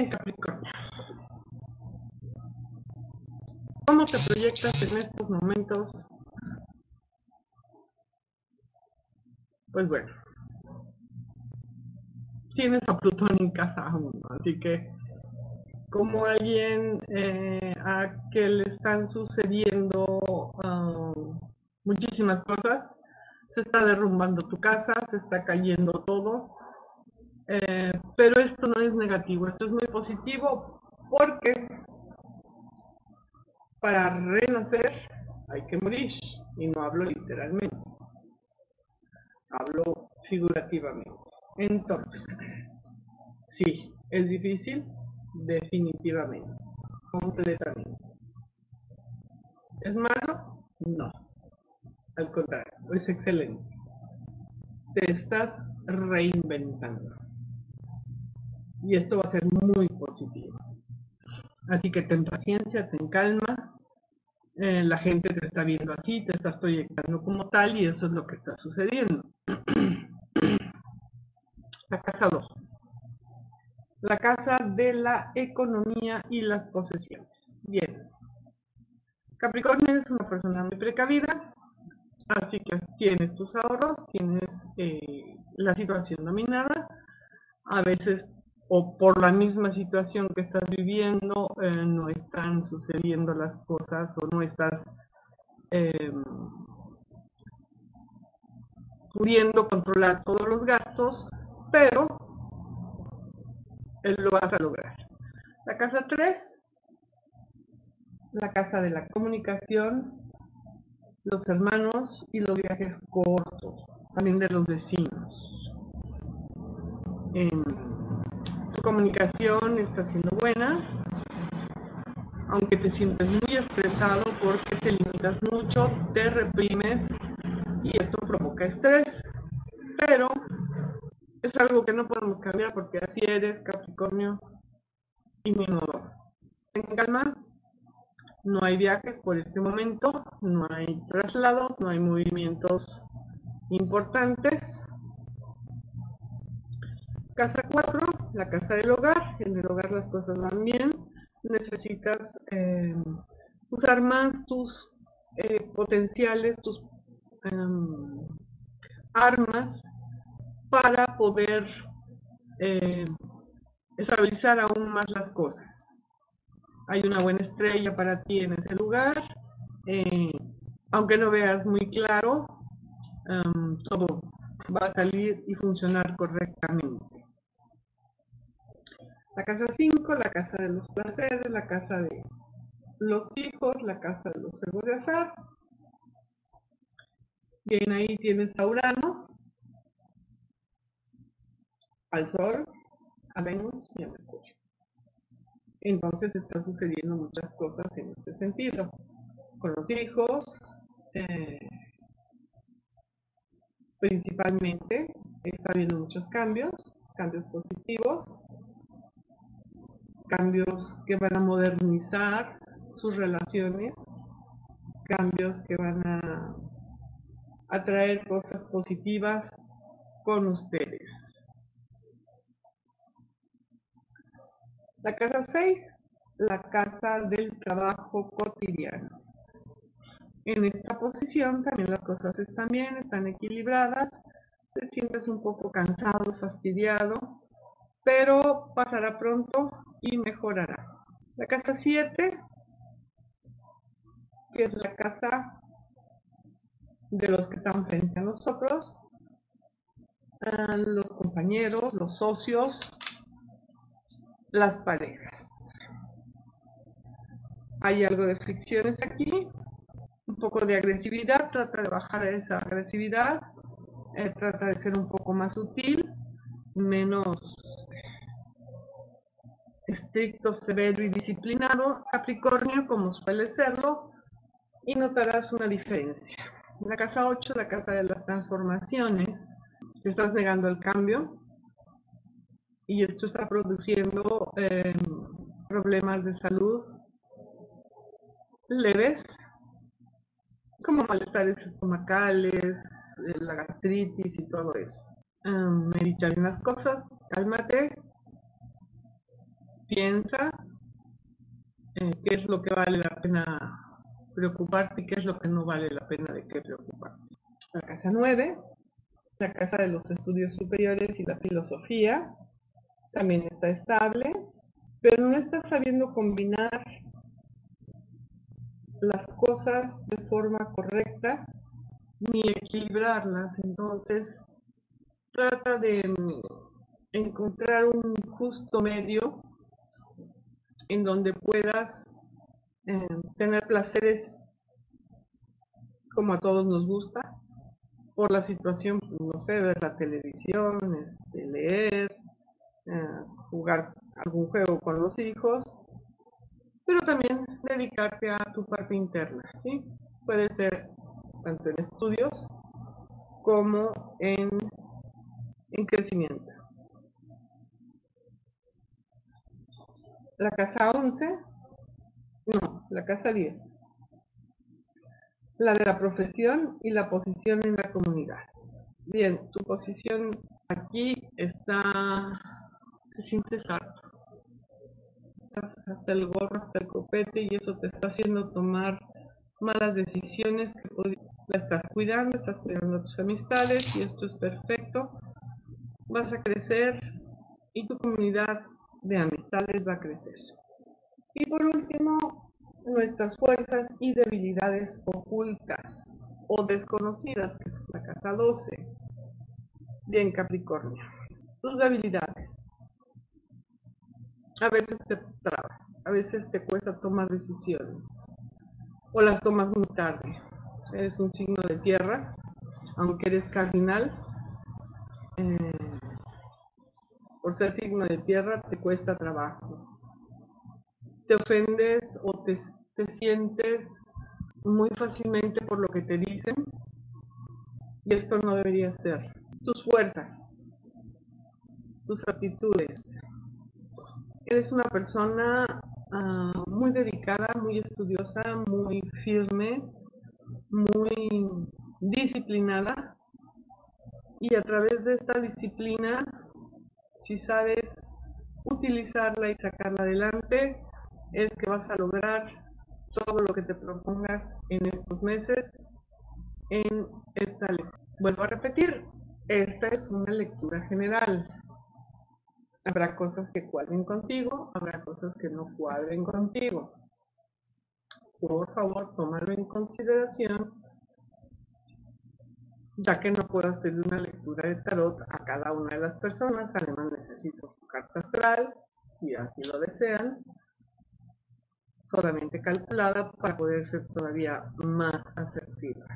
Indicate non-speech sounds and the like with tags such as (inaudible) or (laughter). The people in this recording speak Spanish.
Bien, Capricornio. ¿Cómo te proyectas en estos momentos? Pues bueno, tienes a Plutón en casa 1, así que como alguien eh, a que le están sucediendo um, muchísimas cosas, se está derrumbando tu casa, se está cayendo todo, eh, pero esto no es negativo, esto es muy positivo porque para renacer hay que morir, y no hablo literalmente, hablo figurativamente. Entonces, sí, es difícil, definitivamente, completamente. ¿Es malo? No. Al contrario, es excelente. Te estás reinventando. Y esto va a ser muy positivo. Así que ten paciencia, ten calma. Eh, la gente te está viendo así, te estás proyectando como tal y eso es lo que está sucediendo. (clears throat) La casa 2. La casa de la economía y las posesiones. Bien. Capricornio es una persona muy precavida, así que tienes tus ahorros, tienes eh, la situación dominada. A veces, o por la misma situación que estás viviendo, eh, no están sucediendo las cosas o no estás em, pudiendo controlar todos los gastos pero lo vas a lograr. La casa 3, la casa de la comunicación, los hermanos y los viajes cortos, también de los vecinos. tu comunicación está siendo buena, aunque te sientes muy estresado porque te limitas mucho, te reprimes y esto provoca estrés. Pero es algo que no podemos cambiar porque así eres, Capricornio, y mi modo. En calma, no hay viajes por este momento, no hay traslados, no hay movimientos importantes. Casa 4, la casa del hogar. En el hogar las cosas van bien. Necesitas eh, usar más tus eh, potenciales, tus em, armas para poder eh, estabilizar aún más las cosas. Hay una buena estrella para ti en ese lugar, aunque no veas muy claro, um, todo va a salir y funcionar correctamente. La casa 5, la casa de los placeres, la casa de los hijos, la casa de los juegos de azar. Bien, ahí tienes a Urano, al Sol, a Venus y a Mercurio. Entonces están sucediendo muchas cosas en este sentido. Con los hijos, eh, principalmente, está habiendo muchos cambios, cambios positivos, cambios que van a modernizar sus relaciones, cambios que van a atraer cosas positivas con ustedes. La casa 6, la casa del trabajo cotidiano. En esta posición también las cosas están bien, están equilibradas, te sientes un poco cansado, fastidiado, pero pasará pronto y mejorará. La casa 7, que es la casa de los que están frente a nosotros, los compañeros, los socios, las parejas. Hay algo de fricciones aquí, un poco de agresividad, trata de bajar esa agresividad, eh, trata de ser un poco más sutil, menos estricto, severo y disciplinado, Capricornio, como suele serlo, y notarás una diferencia. la casa 8, la casa de las transformaciones, te estás negando el cambio, y esto está produciendo em, problemas de salud leves, como malestares estomacales, eh, la gastritis y todo eso. Um, meditar unas cosas, cálmate, piensa eh, qué es lo que vale la pena preocuparte y qué es lo que no vale la pena de qué preocuparte. La casa 9, la casa de los estudios superiores y la filosofía, también está estable, pero no está sabiendo combinar las cosas de forma correcta ni equilibrarlas. Entonces, trata de mm, encontrar un justo medio en donde puedas eh, tener placeres como a todos nos gusta, por la situación, no sé, ver la televisión, este, leer, eh, jugar algún juego con los hijos, pero también dedicarte a tu parte interna, ¿sí? Puede ser tanto en estudios como en, en crecimiento. La casa 11, no, la casa 10. La de la profesión y la posición en la comunidad. Bien, tu posición aquí está, te sientes harto. Estás hasta el gorro, hasta el copete y eso te está haciendo tomar malas decisiones que la estás cuidando, estás cuidando a tus amistades y esto es perfecto. Vas a crecer y tu comunidad de amistades va a crecer. Y por último, nuestras fuerzas y debilidades ocultas o desconocidas, que es la casa 12. Bien, Capricornio. Tus debilidades. A veces te trabas, a veces te cuesta tomar decisiones o las tomas muy tarde. Eres un signo de tierra, aunque eres cardinal. Eh, por ser signo de tierra te cuesta trabajo. Te ofendes o te, te sientes muy fácilmente por lo que te dicen y esto no debería ser. Tus fuerzas, tus aptitudes. Eres una persona Ah, muy dedicada, muy estudiosa, muy firme, muy disciplinada. Y a través de esta disciplina, si sabes utilizarla y sacarla adelante, es que vas a lograr todo lo que te propongas en estos meses en esta lectura. Vuelvo a repetir, esta es una lectura general. Habrá cosas que cuadren contigo, habrá cosas que no cuadren contigo. Por favor, tómalo en consideración, ya que no puedo hacer una lectura de tarot a cada una de las personas. Además, necesito carta astral, si así lo desean, solamente calculada para poder ser todavía más asertiva.